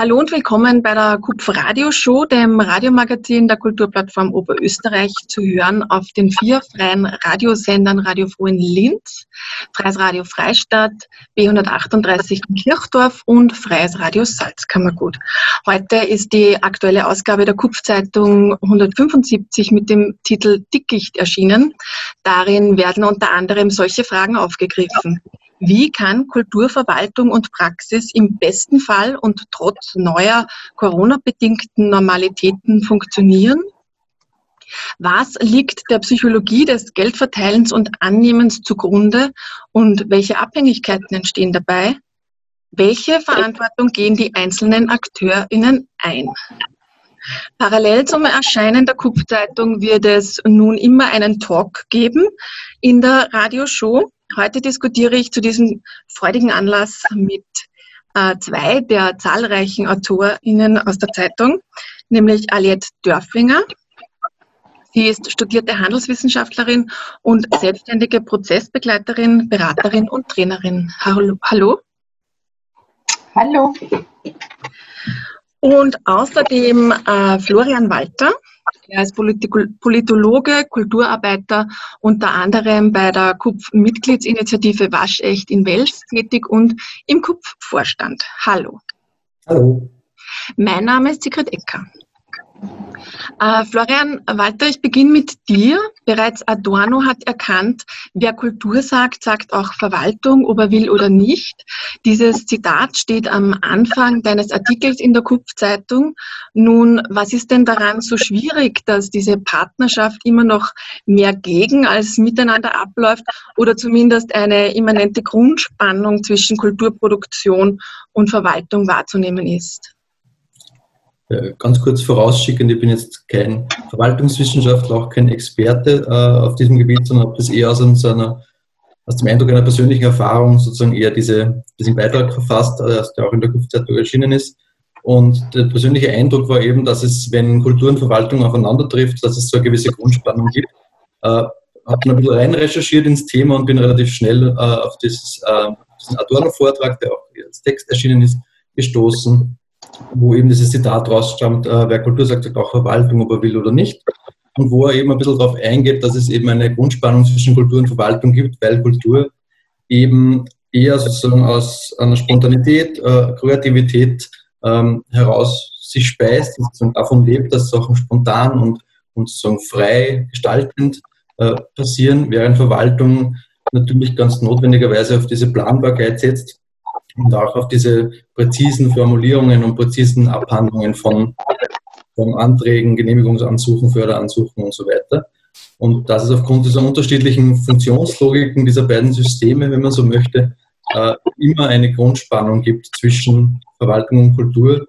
Hallo und willkommen bei der KUPF Radioshow, dem Radiomagazin der Kulturplattform Oberösterreich, zu hören auf den vier freien Radiosendern Radio Froh in Linz, Freies Radio Freistadt, B138 in Kirchdorf und Freies Radio Salzkammergut. Heute ist die aktuelle Ausgabe der KUPF-Zeitung 175 mit dem Titel Dickicht erschienen. Darin werden unter anderem solche Fragen aufgegriffen. Wie kann Kulturverwaltung und Praxis im besten Fall und trotz neuer Corona-bedingten Normalitäten funktionieren? Was liegt der Psychologie des Geldverteilens und Annehmens zugrunde und welche Abhängigkeiten entstehen dabei? Welche Verantwortung gehen die einzelnen AkteurInnen ein? Parallel zum Erscheinen der KUP-Zeitung wird es nun immer einen Talk geben in der Radioshow. Heute diskutiere ich zu diesem freudigen Anlass mit äh, zwei der zahlreichen AutorInnen aus der Zeitung, nämlich Aliette Dörflinger. Sie ist studierte Handelswissenschaftlerin und selbstständige Prozessbegleiterin, Beraterin und Trainerin. Hallo. Hallo. Hallo. Und außerdem äh, Florian Walter. Er ist Politologe, Kulturarbeiter, unter anderem bei der KUPF-Mitgliedsinitiative Waschecht in Wels tätig und im KUPF-Vorstand. Hallo. Hallo. Mein Name ist Sigrid Ecker. Äh, Florian Walter, ich beginne mit dir. Bereits Adorno hat erkannt, wer Kultur sagt, sagt auch Verwaltung, ob er will oder nicht. Dieses Zitat steht am Anfang deines Artikels in der KUPF-Zeitung. Nun, was ist denn daran so schwierig, dass diese Partnerschaft immer noch mehr gegen als miteinander abläuft oder zumindest eine immanente Grundspannung zwischen Kulturproduktion und Verwaltung wahrzunehmen ist? Äh, ganz kurz vorausschickend, ich bin jetzt kein Verwaltungswissenschaftler, auch kein Experte äh, auf diesem Gebiet, sondern habe das eher aus, einer, aus dem Eindruck einer persönlichen Erfahrung sozusagen eher diese, diesen Beitrag verfasst, äh, der auch in der Kupfzeitung erschienen ist. Und der persönliche Eindruck war eben, dass es, wenn Kultur und Verwaltung aufeinander trifft, dass es so eine gewisse Grundspannung gibt. Äh, habe dann ein bisschen rein recherchiert ins Thema und bin relativ schnell äh, auf dieses, äh, diesen Adorno-Vortrag, der auch als Text erschienen ist, gestoßen wo eben dieses Zitat rausstammt, äh, wer Kultur sagt, sagt auch Verwaltung, ob er will oder nicht. Und wo er eben ein bisschen darauf eingeht, dass es eben eine Grundspannung zwischen Kultur und Verwaltung gibt, weil Kultur eben eher sozusagen aus einer Spontanität, äh, Kreativität ähm, heraus sich speist, sozusagen davon lebt, dass Sachen spontan und, und sozusagen frei gestaltend äh, passieren, während Verwaltung natürlich ganz notwendigerweise auf diese Planbarkeit setzt und auch auf diese präzisen Formulierungen und präzisen Abhandlungen von, von Anträgen, Genehmigungsansuchen, Förderansuchen und so weiter. Und dass es aufgrund dieser unterschiedlichen Funktionslogiken dieser beiden Systeme, wenn man so möchte, äh, immer eine Grundspannung gibt zwischen Verwaltung und Kultur,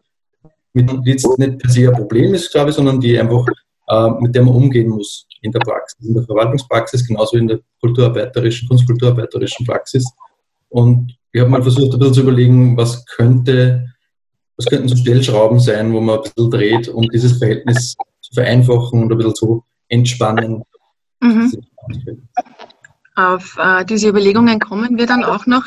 mit jetzt nicht per se ein Problem ist, glaube ich, sondern die einfach, äh, mit der man umgehen muss in der Praxis, in der Verwaltungspraxis, genauso in der kulturarbeiterischen, kunstkulturarbeiterischen Praxis. Und ich habe mal versucht, ein bisschen zu überlegen, was könnte, was könnten so Stellschrauben sein, wo man ein bisschen dreht, um dieses Verhältnis zu vereinfachen und ein bisschen zu entspannen. Mhm. Auf äh, diese Überlegungen kommen wir dann auch noch.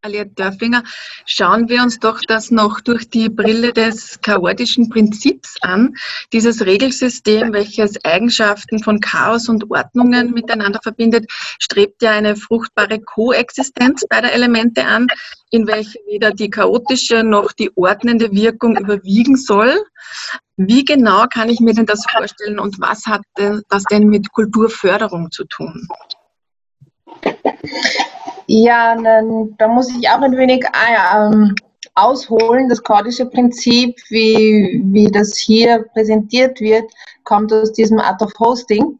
Aliette Dörfinger, schauen wir uns doch das noch durch die Brille des chaotischen Prinzips an. Dieses Regelsystem, welches Eigenschaften von Chaos und Ordnungen miteinander verbindet, strebt ja eine fruchtbare Koexistenz beider Elemente an, in welche weder die chaotische noch die ordnende Wirkung überwiegen soll. Wie genau kann ich mir denn das vorstellen und was hat das denn mit Kulturförderung zu tun? Ja, dann, da muss ich auch ein wenig ähm, ausholen. Das kordische Prinzip, wie, wie das hier präsentiert wird, kommt aus diesem Art of Hosting.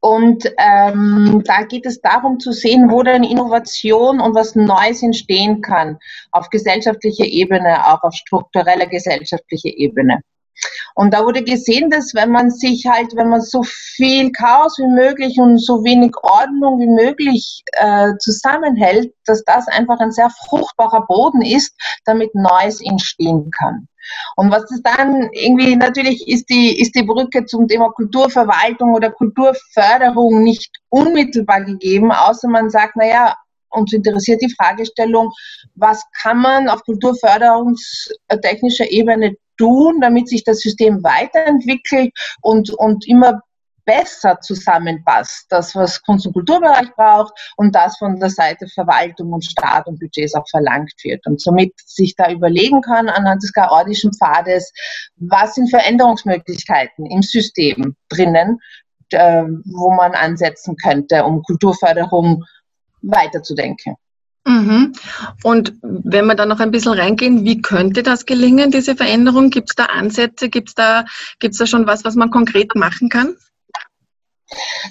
Und ähm, da geht es darum zu sehen, wo denn Innovation und was Neues entstehen kann, auf gesellschaftlicher Ebene, auch auf struktureller gesellschaftlicher Ebene. Und da wurde gesehen, dass wenn man sich halt, wenn man so viel Chaos wie möglich und so wenig Ordnung wie möglich äh, zusammenhält, dass das einfach ein sehr fruchtbarer Boden ist, damit Neues entstehen kann. Und was das dann irgendwie natürlich ist die, ist die Brücke zum Thema Kulturverwaltung oder Kulturförderung nicht unmittelbar gegeben, außer man sagt, naja, uns interessiert die Fragestellung, was kann man auf kulturförderungstechnischer Ebene tun, damit sich das System weiterentwickelt und, und immer besser zusammenpasst. Das, was Kunst- und Kulturbereich braucht und das von der Seite Verwaltung und Staat und Budgets auch verlangt wird. Und somit sich da überlegen kann anhand des chaotischen Pfades, was sind Veränderungsmöglichkeiten im System drinnen, äh, wo man ansetzen könnte, um Kulturförderung weiterzudenken. Mhm. Und wenn wir da noch ein bisschen reingehen, wie könnte das gelingen, diese Veränderung? Gibt es da Ansätze? Gibt es da, gibt's da schon was, was man konkret machen kann?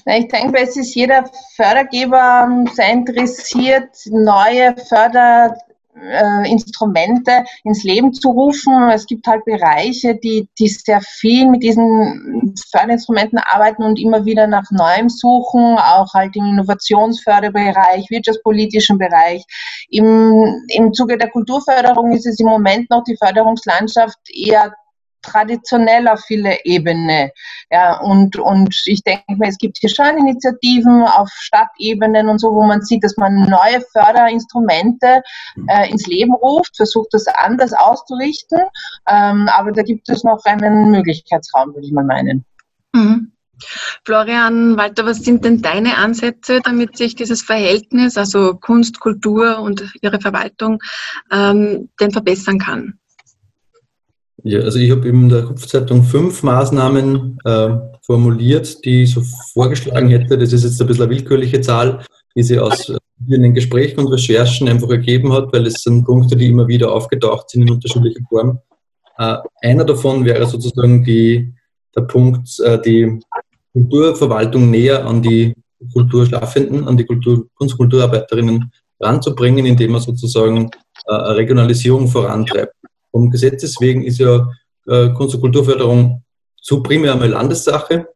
Ich denke, es ist jeder Fördergeber ähm, sehr interessiert, neue Förder äh, Instrumente ins Leben zu rufen. Es gibt halt Bereiche, die, die sehr viel mit diesen Förderinstrumenten arbeiten und immer wieder nach Neuem suchen, auch halt im Innovationsförderbereich, wirtschaftspolitischen Bereich. Im, Im Zuge der Kulturförderung ist es im Moment noch die Förderungslandschaft eher traditionell auf viele Ebene. Ja, und, und ich denke mir, es gibt hier schon Initiativen auf Stadtebenen und so, wo man sieht, dass man neue Förderinstrumente äh, ins Leben ruft, versucht das anders auszurichten. Ähm, aber da gibt es noch einen Möglichkeitsraum, würde ich mal meinen. Mhm. Florian Walter, was sind denn deine Ansätze, damit sich dieses Verhältnis, also Kunst, Kultur und ihre Verwaltung, ähm, denn verbessern kann? Ja, also ich habe in der Kopfzeitung fünf Maßnahmen äh, formuliert, die ich so vorgeschlagen hätte. Das ist jetzt ein bisschen eine willkürliche Zahl, die sie aus vielen Gesprächen und Recherchen einfach ergeben hat, weil es sind Punkte, die immer wieder aufgetaucht sind in unterschiedlicher Form. Äh, einer davon wäre sozusagen die, der Punkt, äh, die Kulturverwaltung näher an die Kulturschaffenden, an die Kultur, Kunst- und Kulturarbeiterinnen ranzubringen, indem man sozusagen äh, Regionalisierung vorantreibt. Vom Gesetzes wegen ist ja äh, Kunst- und Kulturförderung so primär einmal Landessache.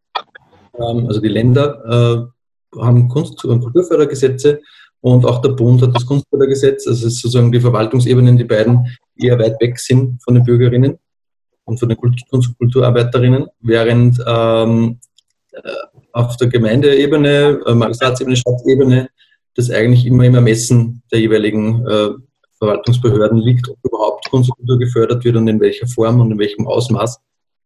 Ähm, also die Länder äh, haben Kunst- und Kulturfördergesetze und auch der Bund hat das Kunstfördergesetz. Also es ist sozusagen die Verwaltungsebenen, die beiden eher weit weg sind von den Bürgerinnen und von den Kunst- und Kulturarbeiterinnen, während ähm, äh, auf der Gemeindeebene, äh, Magistratsebene, Stadtebene das eigentlich immer im Ermessen der jeweiligen äh, Verwaltungsbehörden liegt, ob überhaupt Kunst und Kultur gefördert wird und in welcher Form und in welchem Ausmaß.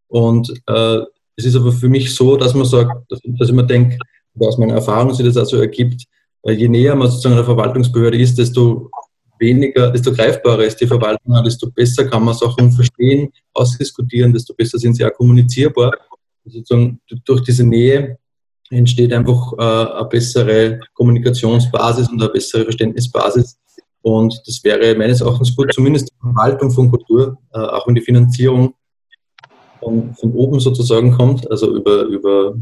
Und äh, es ist aber für mich so, dass man sagt, dass, dass ich mir denke, aus meiner Erfahrung sich das also ergibt, je näher man sozusagen einer Verwaltungsbehörde ist, desto weniger, desto greifbarer ist die Verwaltung, desto besser kann man Sachen verstehen, ausdiskutieren, desto besser sind sie auch kommunizierbar. sozusagen durch diese Nähe entsteht einfach äh, eine bessere Kommunikationsbasis und eine bessere Verständnisbasis und das wäre meines Erachtens gut, zumindest die Verwaltung von Kultur, äh, auch wenn die Finanzierung von, von, oben sozusagen kommt, also über, über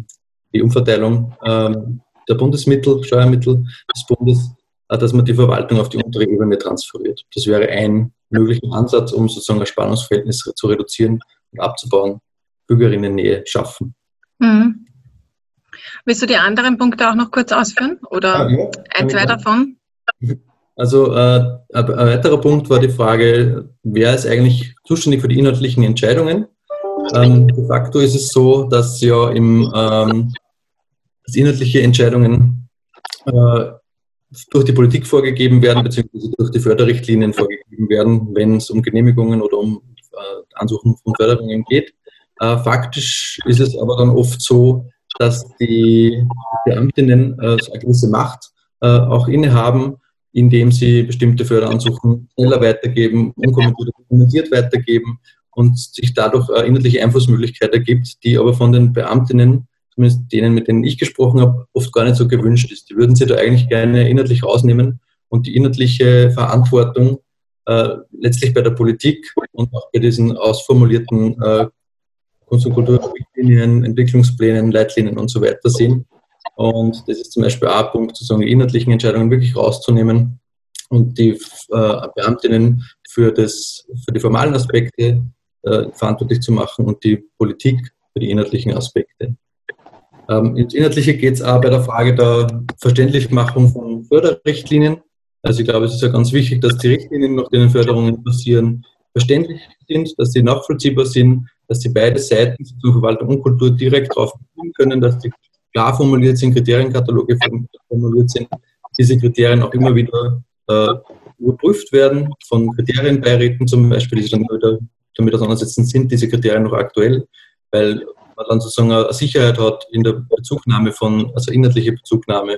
die Umverteilung ähm, der Bundesmittel, Steuermittel des Bundes, äh, dass man die Verwaltung auf die untere Ebene transferiert. Das wäre ein möglicher Ansatz, um sozusagen ein Spannungsverhältnis zu reduzieren und abzubauen, Bürgerinnennähe schaffen. Mhm. Willst du die anderen Punkte auch noch kurz ausführen? Oder ja, ja, ein, zwei davon? Also äh, ein weiterer Punkt war die Frage, wer ist eigentlich zuständig für die inhaltlichen Entscheidungen? Ähm, de facto ist es so, dass ja im, ähm, dass inhaltliche Entscheidungen äh, durch die Politik vorgegeben werden, beziehungsweise durch die Förderrichtlinien vorgegeben werden, wenn es um Genehmigungen oder um äh, Ansuchen von Förderungen geht. Äh, faktisch ist es aber dann oft so, dass die Beamtinnen äh, so eine gewisse Macht äh, auch innehaben, indem sie bestimmte Förderansuchen schneller weitergeben, unkommentiert weitergeben und sich dadurch eine inhaltliche Einflussmöglichkeit ergibt, die aber von den Beamtinnen, zumindest denen, mit denen ich gesprochen habe, oft gar nicht so gewünscht ist. Die würden sie da eigentlich gerne inhaltlich rausnehmen und die inhaltliche Verantwortung äh, letztlich bei der Politik und auch bei diesen ausformulierten äh, Kunst- und Kulturrichtlinien, Entwicklungsplänen, Leitlinien und so weiter sehen. Und das ist zum Beispiel ein Punkt, sozusagen die inhaltlichen Entscheidungen wirklich rauszunehmen und die äh, Beamtinnen für, das, für die formalen Aspekte äh, verantwortlich zu machen und die Politik für die inhaltlichen Aspekte. Ähm, ins Inhaltliche geht es auch bei der Frage der Verständlichmachung von Förderrichtlinien. Also ich glaube, es ist ja ganz wichtig, dass die Richtlinien, nach denen Förderungen passieren, verständlich sind, dass sie nachvollziehbar sind, dass sie beide Seiten, Verwaltung und Kultur, direkt darauf können, dass die klar formuliert sind, Kriterienkataloge formuliert sind, diese Kriterien auch immer wieder äh, überprüft werden von Kriterienbeiräten zum Beispiel, die sich dann wieder damit auseinandersetzen, sind diese Kriterien noch aktuell, weil man dann sozusagen eine Sicherheit hat in der Bezugnahme von, also inhaltliche Bezugnahme,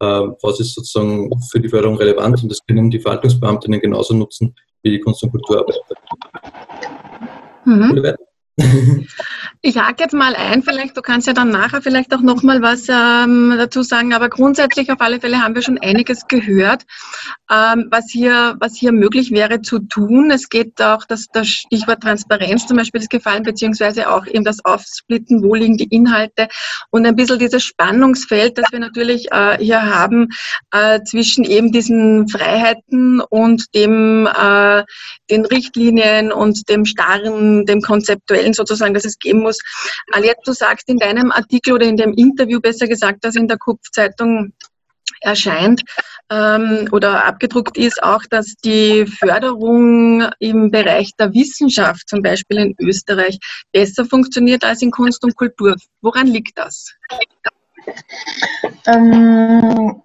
äh, was ist sozusagen für die Förderung relevant und das können die Verwaltungsbeamtinnen genauso nutzen wie die Kunst- und Kulturarbeiter. Mhm. Ich hake jetzt mal ein, vielleicht, du kannst ja dann nachher vielleicht auch nochmal was ähm, dazu sagen, aber grundsätzlich auf alle Fälle haben wir schon einiges gehört, ähm, was, hier, was hier möglich wäre zu tun. Es geht auch, dass das Stichwort Transparenz zum Beispiel ist gefallen, beziehungsweise auch eben das Aufsplitten, wo liegen die Inhalte und ein bisschen dieses Spannungsfeld, das wir natürlich äh, hier haben äh, zwischen eben diesen Freiheiten und dem, äh, den Richtlinien und dem starren, dem konzeptuellen sozusagen, dass es geben muss. Aliette, du sagst in deinem Artikel oder in dem Interview besser gesagt, das in der Kupf-Zeitung erscheint ähm, oder abgedruckt ist, auch, dass die Förderung im Bereich der Wissenschaft, zum Beispiel in Österreich, besser funktioniert als in Kunst und Kultur. Woran liegt das? Ähm,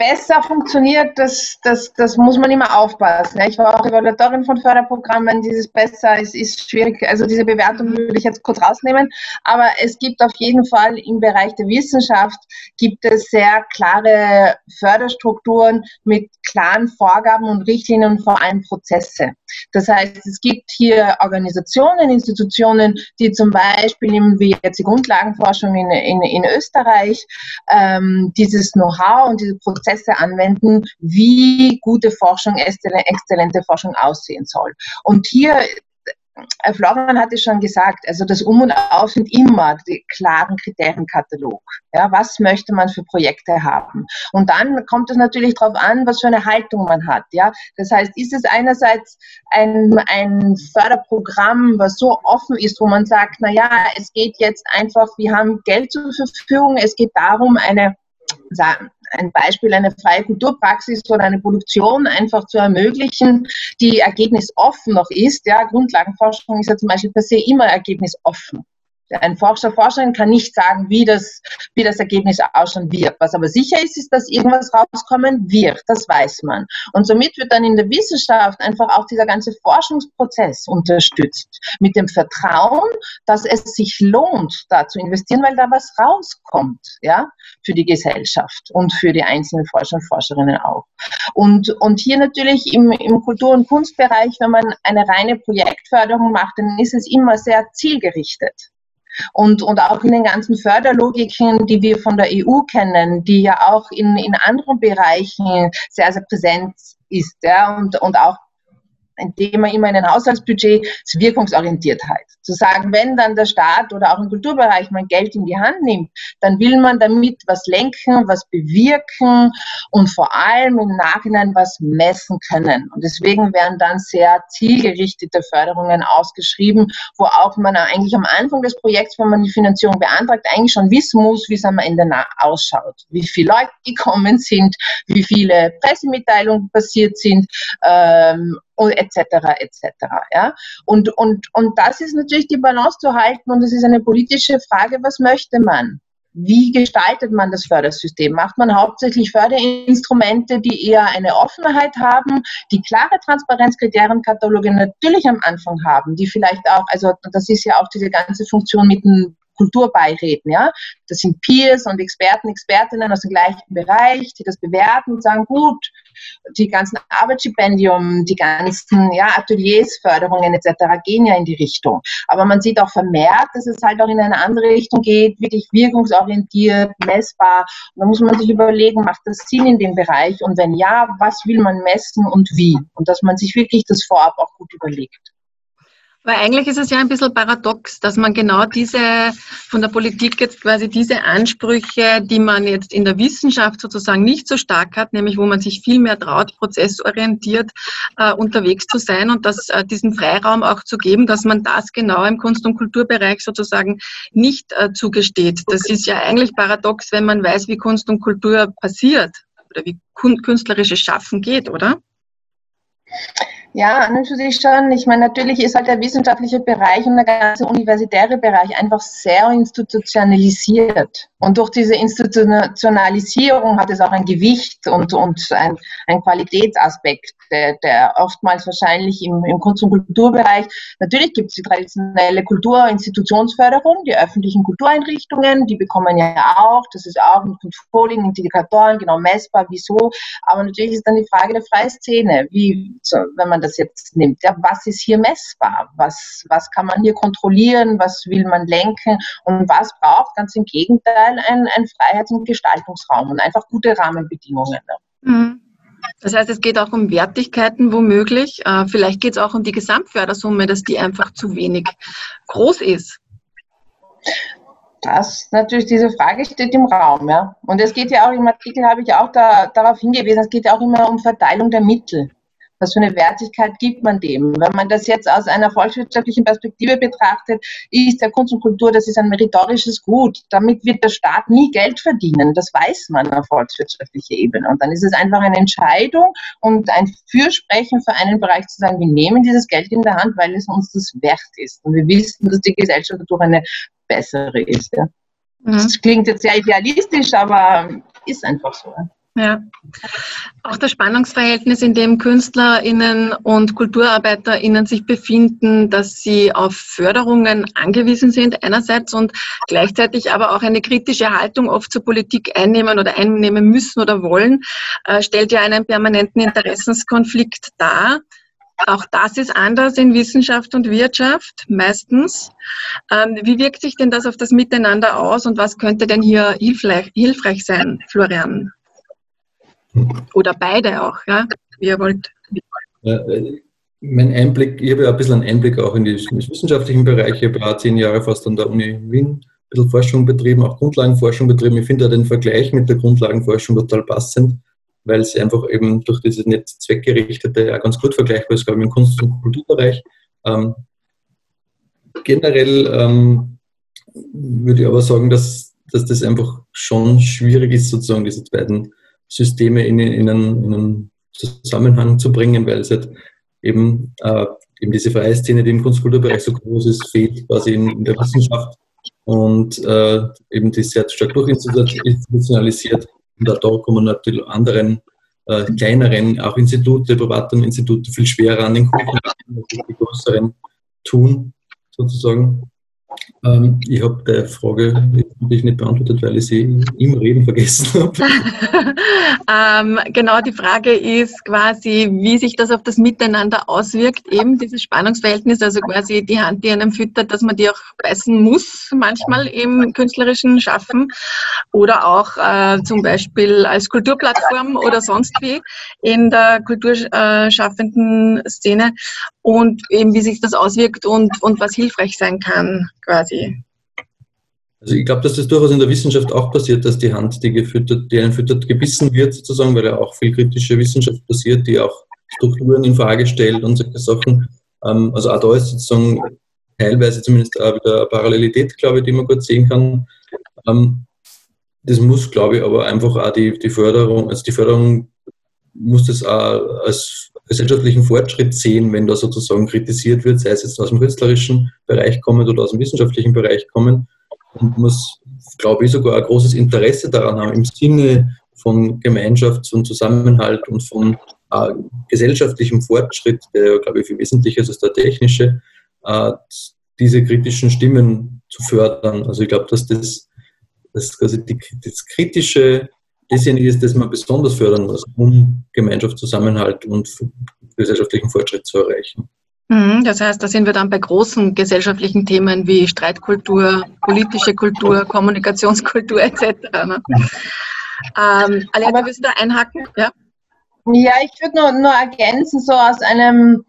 besser funktioniert, das, das, das muss man immer aufpassen. Ich war auch Evaluatorin von Förderprogrammen. Dieses besser ist, ist schwierig. Also diese Bewertung würde ich jetzt kurz rausnehmen. Aber es gibt auf jeden Fall im Bereich der Wissenschaft gibt es sehr klare Förderstrukturen mit klaren Vorgaben und Richtlinien und vor allem Prozesse. Das heißt, es gibt hier Organisationen, Institutionen, die zum Beispiel, nehmen wir jetzt die Grundlagenforschung in, in, in Österreich, ähm, dieses Know-how und diese Prozesse Prozesse anwenden, wie gute Forschung, exzellente Forschung aussehen soll. Und hier Florian hat es schon gesagt, also das Um und Auf sind immer die klaren Kriterienkatalog. Ja, was möchte man für Projekte haben? Und dann kommt es natürlich darauf an, was für eine Haltung man hat. Ja, das heißt, ist es einerseits ein, ein Förderprogramm, was so offen ist, wo man sagt, na ja, es geht jetzt einfach, wir haben Geld zur Verfügung, es geht darum, eine ein Beispiel, eine freie Kulturpraxis oder eine Produktion einfach zu ermöglichen, die ergebnisoffen noch ist. Ja, Grundlagenforschung ist ja zum Beispiel per se immer ergebnisoffen. Ein Forscher, Forscherin kann nicht sagen, wie das, wie das Ergebnis ausschauen wird. Was aber sicher ist, ist, dass irgendwas rauskommen wird. Das weiß man. Und somit wird dann in der Wissenschaft einfach auch dieser ganze Forschungsprozess unterstützt. Mit dem Vertrauen, dass es sich lohnt, da zu investieren, weil da was rauskommt, ja, für die Gesellschaft und für die einzelnen Forscher und Forscherinnen auch. Und, und hier natürlich im, im Kultur- und Kunstbereich, wenn man eine reine Projektförderung macht, dann ist es immer sehr zielgerichtet. Und, und auch in den ganzen Förderlogiken, die wir von der EU kennen, die ja auch in, in anderen Bereichen sehr, sehr präsent ist ja, und, und auch ein Thema immer in ein Haushaltsbudget, Wirkungsorientiertheit. Zu sagen, wenn dann der Staat oder auch im Kulturbereich mal Geld in die Hand nimmt, dann will man damit was lenken, was bewirken und vor allem im Nachhinein was messen können. Und deswegen werden dann sehr zielgerichtete Förderungen ausgeschrieben, wo auch man eigentlich am Anfang des Projekts, wenn man die Finanzierung beantragt, eigentlich schon wissen muss, wie es am Ende ausschaut. Wie viele Leute gekommen sind, wie viele Pressemitteilungen passiert sind, ähm, und etc. etc. Ja? Und, und, und das ist natürlich die Balance zu halten und es ist eine politische Frage, was möchte man? Wie gestaltet man das Fördersystem? Macht man hauptsächlich Förderinstrumente, die eher eine Offenheit haben, die klare Transparenzkriterienkataloge natürlich am Anfang haben, die vielleicht auch, also das ist ja auch diese ganze Funktion mit dem Kulturbeiräten, ja. Das sind Peers und Experten, Expertinnen aus dem gleichen Bereich, die das bewerten und sagen, gut, die ganzen Arbeitsstipendium, die ganzen ja, Ateliers, Förderungen etc. gehen ja in die Richtung. Aber man sieht auch vermehrt, dass es halt auch in eine andere Richtung geht, wirklich wirkungsorientiert, messbar. Und da muss man sich überlegen, macht das Sinn in dem Bereich? Und wenn ja, was will man messen und wie? Und dass man sich wirklich das vorab auch gut überlegt. Weil eigentlich ist es ja ein bisschen paradox, dass man genau diese, von der Politik jetzt quasi diese Ansprüche, die man jetzt in der Wissenschaft sozusagen nicht so stark hat, nämlich wo man sich viel mehr traut, prozessorientiert äh, unterwegs zu sein und das, äh, diesen Freiraum auch zu geben, dass man das genau im Kunst- und Kulturbereich sozusagen nicht äh, zugesteht. Das ist ja eigentlich paradox, wenn man weiß, wie Kunst und Kultur passiert oder wie künstlerisches Schaffen geht, oder? Ja, sich schon. Ich meine, natürlich ist halt der wissenschaftliche Bereich und der ganze universitäre Bereich einfach sehr institutionalisiert. Und durch diese Institutionalisierung hat es auch ein Gewicht und, und ein, ein Qualitätsaspekt, der, der oftmals wahrscheinlich im, im Kunst- und Kulturbereich, natürlich gibt es die traditionelle Kulturinstitutionsförderung, die öffentlichen Kultureinrichtungen, die bekommen ja auch, das ist auch mit Controlling, Indikatoren, genau messbar, wieso. Aber natürlich ist dann die Frage der freien Szene, wie, wenn man das jetzt nimmt, ja, was ist hier messbar? Was, was kann man hier kontrollieren? Was will man lenken? Und was braucht ganz im Gegenteil Teil ein, ein Freiheits- und Gestaltungsraum und einfach gute Rahmenbedingungen. Ne? Mhm. Das heißt, es geht auch um Wertigkeiten womöglich. Äh, vielleicht geht es auch um die Gesamtfördersumme, dass die einfach zu wenig groß ist. Das natürlich, diese Frage steht im Raum, ja. Und es geht ja auch im Artikel, habe ich auch da, darauf hingewiesen, es geht ja auch immer um Verteilung der Mittel. Was für eine Wertigkeit gibt man dem? Wenn man das jetzt aus einer volkswirtschaftlichen Perspektive betrachtet, ist der Kunst und Kultur, das ist ein meritorisches Gut. Damit wird der Staat nie Geld verdienen. Das weiß man auf volkswirtschaftlicher Ebene. Und dann ist es einfach eine Entscheidung und ein Fürsprechen für einen Bereich zu sagen, wir nehmen dieses Geld in der Hand, weil es uns das wert ist. Und wir wissen, dass die Gesellschaft dadurch eine bessere ist. Ja. Mhm. Das klingt jetzt sehr idealistisch, aber ist einfach so. Ja. Auch das Spannungsverhältnis, in dem KünstlerInnen und KulturarbeiterInnen sich befinden, dass sie auf Förderungen angewiesen sind einerseits und gleichzeitig aber auch eine kritische Haltung oft zur Politik einnehmen oder einnehmen müssen oder wollen, äh, stellt ja einen permanenten Interessenskonflikt dar. Auch das ist anders in Wissenschaft und Wirtschaft, meistens. Ähm, wie wirkt sich denn das auf das Miteinander aus und was könnte denn hier hilfreich, hilfreich sein, Florian? Oder beide auch, ja, wie ihr wollt. Ja, äh, mein Einblick, ich habe ja ein bisschen einen Einblick auch in die wissenschaftlichen Bereiche. Ich habe zehn Jahre fast an der Uni Wien ein bisschen Forschung betrieben, auch Grundlagenforschung betrieben. Ich finde ja den Vergleich mit der Grundlagenforschung total passend, weil sie einfach eben durch dieses nicht zweckgerichtete ja ganz gut vergleichbar ist, glaube ich, im Kunst- und Kulturbereich. Ähm, generell ähm, würde ich aber sagen, dass, dass das einfach schon schwierig ist, sozusagen diese beiden Systeme in, in, einen, in einen Zusammenhang zu bringen, weil es halt eben, äh, eben diese freie Szene, die im Kunstkulturbereich so groß ist, fehlt quasi in, in der Wissenschaft und äh, eben die sehr stark durchinstitutionalisiert. Und da kommen natürlich anderen äh, kleineren, auch Institute, privaten Institute viel schwerer an den Kunden, die größeren tun, sozusagen. Ähm, ich habe die Frage natürlich nicht beantwortet, weil ich sie im Reden vergessen habe. ähm, genau, die Frage ist quasi, wie sich das auf das Miteinander auswirkt, eben dieses Spannungsverhältnis, also quasi die Hand, die einem füttert, dass man die auch beißen muss, manchmal im künstlerischen Schaffen oder auch äh, zum Beispiel als Kulturplattform oder sonst wie in der kulturschaffenden Szene und eben wie sich das auswirkt und, und was hilfreich sein kann, quasi. Also ich glaube, dass das durchaus in der Wissenschaft auch passiert, dass die Hand, die gefüttert, die einen füttert, gebissen wird sozusagen, weil ja auch viel kritische Wissenschaft passiert, die auch Strukturen in Frage stellt und solche Sachen. Ähm, also auch da ist sozusagen teilweise zumindest auch wieder eine Parallelität, glaube ich, die man gut sehen kann. Ähm, das muss, glaube ich, aber einfach auch die, die Förderung, also die Förderung muss das auch als gesellschaftlichen Fortschritt sehen, wenn da sozusagen kritisiert wird, sei es jetzt aus dem künstlerischen Bereich kommend oder aus dem wissenschaftlichen Bereich kommend und muss, glaube ich, sogar ein großes Interesse daran haben, im Sinne von Gemeinschafts- und Zusammenhalt und von äh, gesellschaftlichem Fortschritt, der, glaube ich, viel wesentlicher ist als der technische, äh, diese kritischen Stimmen zu fördern. Also ich glaube, dass das, das quasi die, das kritische dasjenige ist, das man besonders fördern muss, um Gemeinschaftszusammenhalt und gesellschaftlichen Fortschritt zu erreichen. Mhm, das heißt, da sind wir dann bei großen gesellschaftlichen Themen wie Streitkultur, politische Kultur, Kommunikationskultur etc. Ne? Ähm, Alea, willst du da einhaken? Ja, ja ich würde nur, nur ergänzen, so aus einem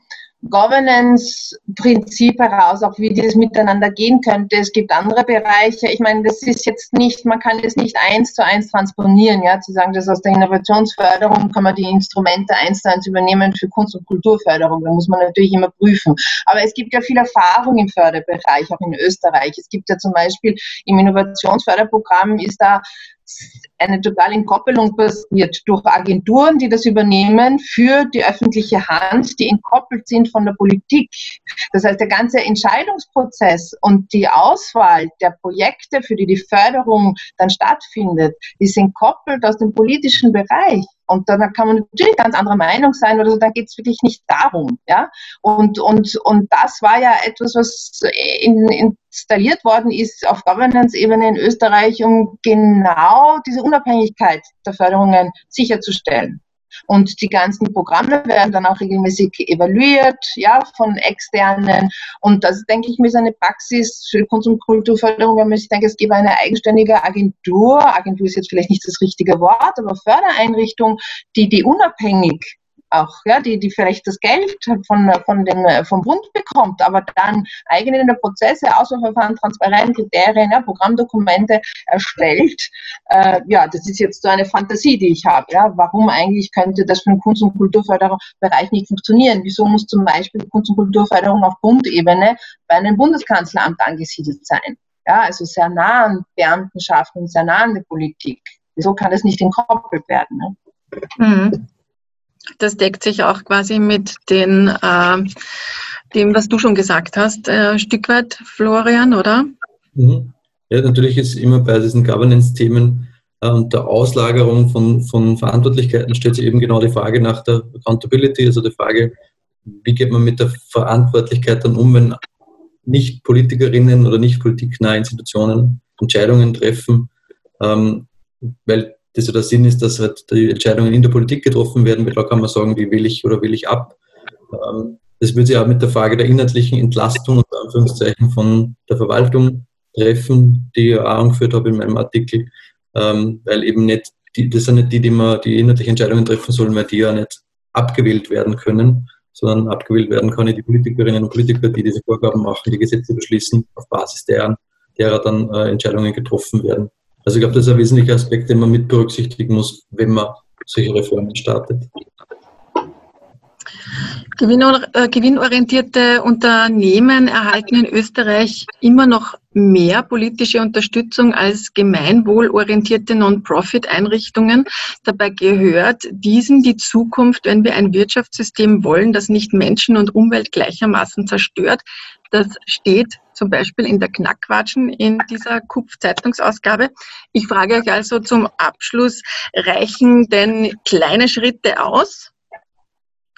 Governance-Prinzip heraus, auch wie das miteinander gehen könnte. Es gibt andere Bereiche. Ich meine, das ist jetzt nicht, man kann es nicht eins zu eins transponieren, ja, zu sagen, dass aus der Innovationsförderung kann man die Instrumente eins zu eins übernehmen für Kunst- und Kulturförderung. Da muss man natürlich immer prüfen. Aber es gibt ja viel Erfahrung im Förderbereich, auch in Österreich. Es gibt ja zum Beispiel im Innovationsförderprogramm ist da eine totale Entkoppelung passiert durch Agenturen, die das übernehmen für die öffentliche Hand, die entkoppelt sind von der Politik. Das heißt, der ganze Entscheidungsprozess und die Auswahl der Projekte, für die die Förderung dann stattfindet, ist entkoppelt aus dem politischen Bereich. Und da kann man natürlich ganz anderer Meinung sein oder so, da geht es wirklich nicht darum. Ja? Und, und, und das war ja etwas, was in, installiert worden ist auf Governance-Ebene in Österreich, um genau diese Unabhängigkeit der Förderungen sicherzustellen. Und die ganzen Programme werden dann auch regelmäßig evaluiert, ja, von externen. Und das, denke ich mir, ist eine Praxis für Kunst- und Kulturförderung, wenn ich denke, es gäbe eine eigenständige Agentur. Agentur ist jetzt vielleicht nicht das richtige Wort, aber Fördereinrichtung, die, die unabhängig auch, ja, die, die vielleicht das Geld von, von dem, vom Bund bekommt, aber dann eigene Prozesse, Auswahlverfahren, Transparenz, Kriterien, ja, Programmdokumente erstellt. Äh, ja, das ist jetzt so eine Fantasie, die ich habe. Ja. Warum eigentlich könnte das für den Kunst- und Kulturförderbereich nicht funktionieren? Wieso muss zum Beispiel Kunst- und Kulturförderung auf Bundebene bei einem Bundeskanzleramt angesiedelt sein? Ja, also sehr nah an Beamtenschaften, sehr nah an der Politik. Wieso kann das nicht entkoppelt werden? Ne? Mhm. Das deckt sich auch quasi mit den, äh, dem, was du schon gesagt hast, äh, ein Stück weit, Florian, oder? Mhm. Ja, natürlich ist immer bei diesen Governance-Themen äh, und der Auslagerung von, von Verantwortlichkeiten stellt sich eben genau die Frage nach der Accountability, also die Frage, wie geht man mit der Verantwortlichkeit dann um, wenn nicht Politikerinnen oder nicht politiknahe Institutionen Entscheidungen treffen, ähm, weil das ja der Sinn ist, dass halt die Entscheidungen in der Politik getroffen werden, weil da kann man sagen, wie will ich oder will ich ab. Ähm, das würde sich auch mit der Frage der inhaltlichen Entlastung und Anführungszeichen von der Verwaltung treffen, die ich auch angeführt habe in meinem Artikel, ähm, weil eben nicht, die, das sind nicht die, die man die inhaltlichen Entscheidungen treffen sollen, weil die ja nicht abgewählt werden können, sondern abgewählt werden können die Politikerinnen und Politiker, die diese Vorgaben machen, die Gesetze beschließen, auf Basis derer, derer dann äh, Entscheidungen getroffen werden. Also ich glaube, das ist ein wesentlicher Aspekt, den man mit berücksichtigen muss, wenn man solche Reformen startet. Äh, gewinnorientierte Unternehmen erhalten in Österreich immer noch mehr politische Unterstützung als gemeinwohlorientierte Non-Profit-Einrichtungen. Dabei gehört diesen die Zukunft, wenn wir ein Wirtschaftssystem wollen, das nicht Menschen und Umwelt gleichermaßen zerstört. Das steht zum Beispiel in der Knackwatschen in dieser KUPF-Zeitungsausgabe. Ich frage euch also zum Abschluss, reichen denn kleine Schritte aus?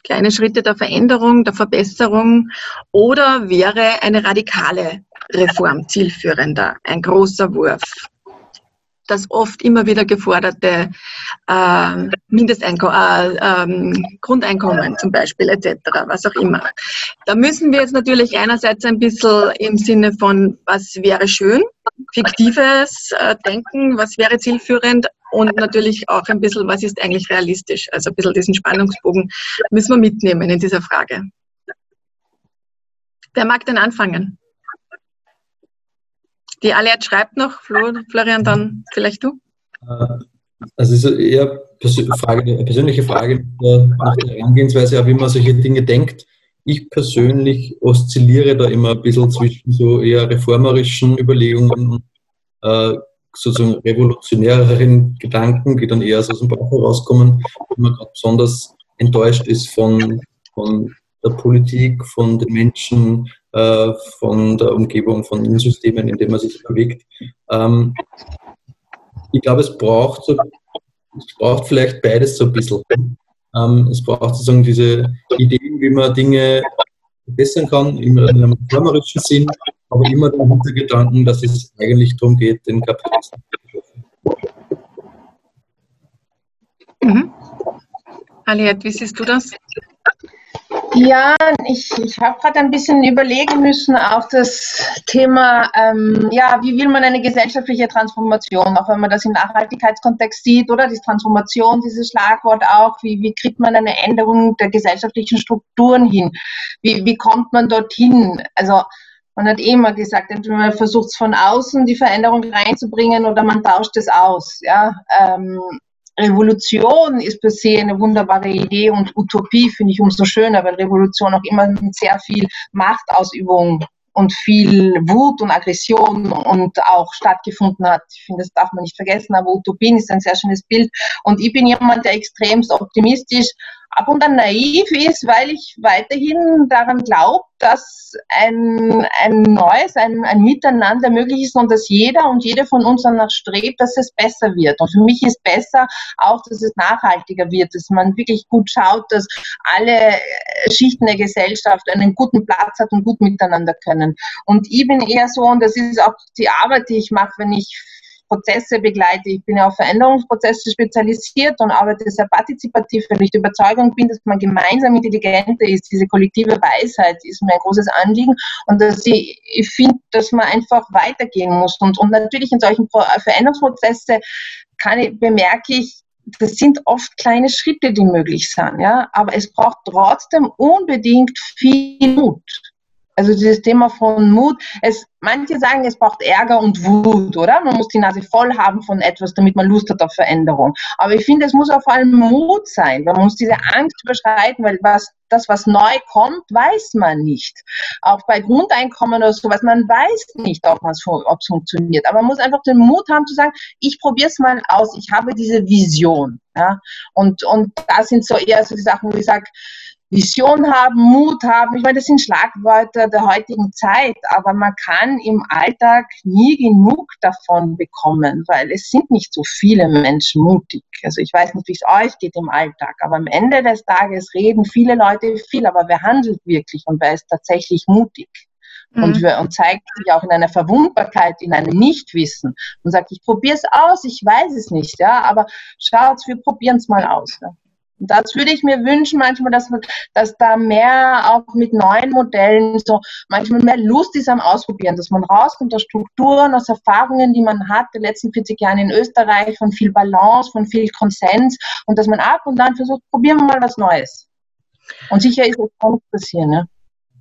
Kleine Schritte der Veränderung, der Verbesserung oder wäre eine radikale Reform zielführender, ein großer Wurf? Das oft immer wieder geforderte äh, Mindesteinkommen, äh, äh, Grundeinkommen zum Beispiel etc., was auch immer. Da müssen wir jetzt natürlich einerseits ein bisschen im Sinne von, was wäre schön, fiktives äh, Denken, was wäre zielführend und natürlich auch ein bisschen, was ist eigentlich realistisch. Also ein bisschen diesen Spannungsbogen müssen wir mitnehmen in dieser Frage. Wer mag denn anfangen? Die Aliat schreibt noch, Florian, dann vielleicht du. Äh, also es ist eher eine persönliche Frage nach der Herangehensweise, wie man solche Dinge denkt. Ich persönlich oszilliere da immer ein bisschen zwischen so eher reformerischen Überlegungen und äh, sozusagen revolutionäreren Gedanken, die dann eher aus dem Bauch herauskommen, wo man besonders enttäuscht ist von, von der Politik, von den Menschen, äh, von der Umgebung, von den Systemen, in denen man sich bewegt. Ähm, ich glaube, es braucht, es braucht vielleicht beides so ein bisschen. Ähm, es braucht sozusagen diese Ideen, wie man Dinge verbessern kann, immer in einem reformerischen Sinn, aber immer der Hintergedanken, dass es eigentlich darum geht, den Kapitalismus zu schaffen. Mhm. Aliette, wie siehst du das? Ja, ich, ich habe gerade ein bisschen überlegen müssen auf das Thema, ähm, ja, wie will man eine gesellschaftliche Transformation, auch wenn man das im Nachhaltigkeitskontext sieht, oder die Transformation, dieses Schlagwort auch, wie, wie kriegt man eine Änderung der gesellschaftlichen Strukturen hin? Wie, wie kommt man dorthin? Also man hat eh immer gesagt, entweder man versucht es von außen die Veränderung reinzubringen oder man tauscht es aus. Ja? Ähm, Revolution ist per se eine wunderbare Idee und Utopie finde ich umso schöner, weil Revolution auch immer sehr viel Machtausübung und viel Wut und Aggression und auch stattgefunden hat. Ich finde, das darf man nicht vergessen, aber Utopien ist ein sehr schönes Bild. Und ich bin jemand, der extremst optimistisch ab und an naiv ist, weil ich weiterhin daran glaube, dass ein, ein neues, ein, ein Miteinander möglich ist und dass jeder und jede von uns danach strebt, dass es besser wird. Und für mich ist besser auch, dass es nachhaltiger wird, dass man wirklich gut schaut, dass alle Schichten der Gesellschaft einen guten Platz hat und gut miteinander können. Und ich bin eher so, und das ist auch die Arbeit, die ich mache, wenn ich Prozesse begleite. Ich bin ja auf Veränderungsprozesse spezialisiert und arbeite sehr partizipativ, weil ich der Überzeugung bin, dass man gemeinsam intelligenter ist. Diese kollektive Weisheit ist mir ein großes Anliegen und dass ich, ich finde, dass man einfach weitergehen muss. Und, und natürlich in solchen Veränderungsprozesse kann ich, bemerke ich, das sind oft kleine Schritte, die möglich sind, ja, aber es braucht trotzdem unbedingt viel Mut. Also dieses Thema von Mut, es, manche sagen, es braucht Ärger und Wut, oder? Man muss die Nase voll haben von etwas, damit man Lust hat auf Veränderung. Aber ich finde, es muss auch vor allem Mut sein. Man muss diese Angst überschreiten, weil was, das, was neu kommt, weiß man nicht. Auch bei Grundeinkommen oder sowas, man weiß nicht, ob es funktioniert. Aber man muss einfach den Mut haben zu sagen, ich probiere es mal aus, ich habe diese Vision. Ja? Und, und da sind so eher so die Sachen, wo ich sage, Vision haben, Mut haben. Ich meine, das sind Schlagwörter der heutigen Zeit, aber man kann im Alltag nie genug davon bekommen, weil es sind nicht so viele Menschen mutig. Also ich weiß nicht, wie es euch geht im Alltag, aber am Ende des Tages reden viele Leute viel, aber wer handelt wirklich und wer ist tatsächlich mutig? Und, mhm. und, zeigt sich auch in einer Verwundbarkeit, in einem Nichtwissen und sagt, ich probiere es aus, ich weiß es nicht, ja, aber schaut, wir probieren es mal aus. Ja. Das würde ich mir wünschen, manchmal, dass, dass da mehr auch mit neuen Modellen so manchmal mehr Lust ist am Ausprobieren, dass man rauskommt aus Strukturen, aus Erfahrungen, die man hat, die letzten 40 Jahre in Österreich, von viel Balance, von viel Konsens und dass man ab und dann versucht, probieren wir mal was Neues. Und sicher ist es auch passieren. Ne?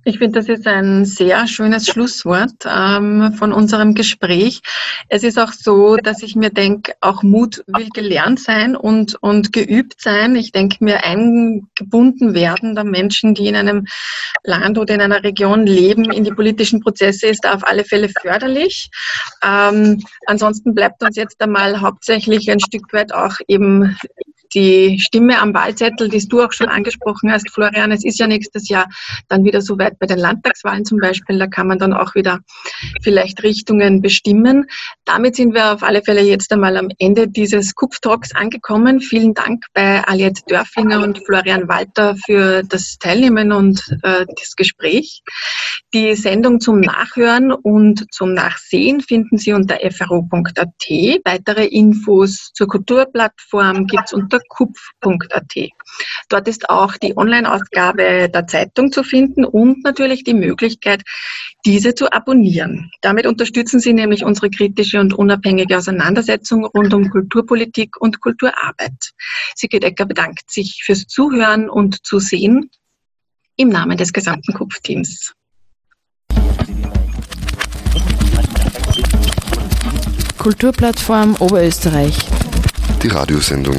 Ich finde, das ist ein sehr schönes Schlusswort ähm, von unserem Gespräch. Es ist auch so, dass ich mir denke, auch Mut will gelernt sein und, und geübt sein. Ich denke mir, eingebunden werden der Menschen, die in einem Land oder in einer Region leben, in die politischen Prozesse ist da auf alle Fälle förderlich. Ähm, ansonsten bleibt uns jetzt einmal hauptsächlich ein Stück weit auch eben die Stimme am Wahlzettel, die du auch schon angesprochen hast, Florian, es ist ja nächstes Jahr dann wieder so weit bei den Landtagswahlen zum Beispiel, da kann man dann auch wieder vielleicht Richtungen bestimmen. Damit sind wir auf alle Fälle jetzt einmal am Ende dieses Kupf-Talks angekommen. Vielen Dank bei Aliette Dörflinger und Florian Walter für das Teilnehmen und äh, das Gespräch. Die Sendung zum Nachhören und zum Nachsehen finden Sie unter fro.at. Weitere Infos zur Kulturplattform gibt es unter kupf.at. Dort ist auch die Online-Ausgabe der Zeitung zu finden und natürlich die Möglichkeit, diese zu abonnieren. Damit unterstützen Sie nämlich unsere kritische und unabhängige Auseinandersetzung rund um Kulturpolitik und Kulturarbeit. Sigrid Ecker bedankt sich fürs Zuhören und Zusehen im Namen des gesamten Kupf-Teams. Kulturplattform Oberösterreich. Die Radiosendung.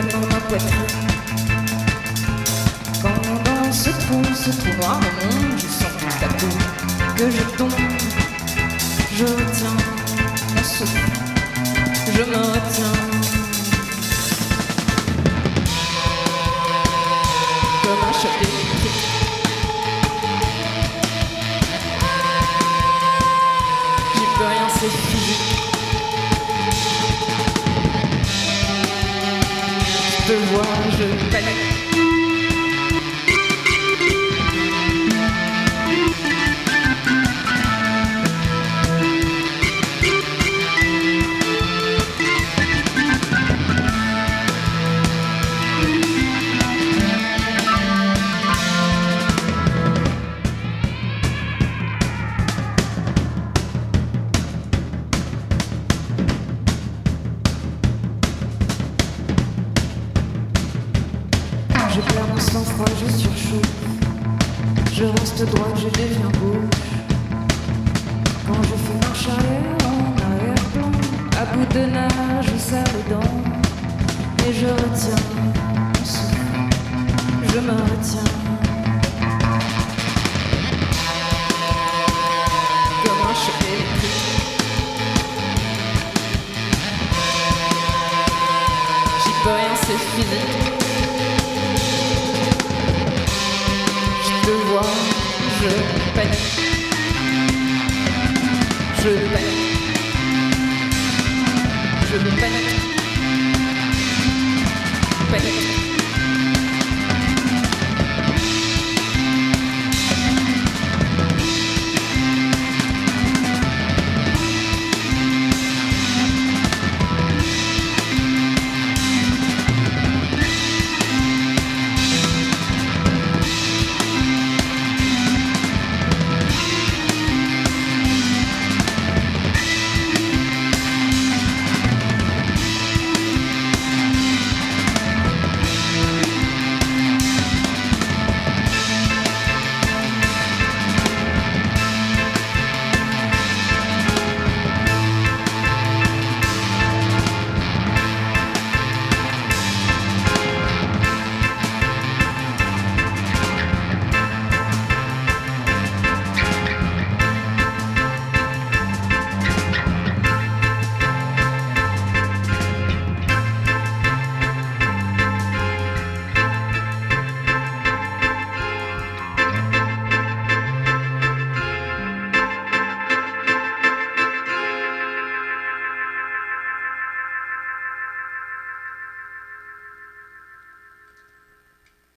Dans ma poitrine. Quand dans ce trou, ce trou noir au monde, je sens tout à coup que je tombe. Je retiens mon souffle, je me retiens. Comme un the ones who Je perds mon sang-froid, je surchauffe. Je reste droite, je deviens gauche. Quand je fais marche arrière en arrière-plan, à bout de nage, je serre les. Et je retiens mon je me retiens. Comme un choc électrique. J'y peux rien, c'est physique. Je panique. Je panique. Je panique.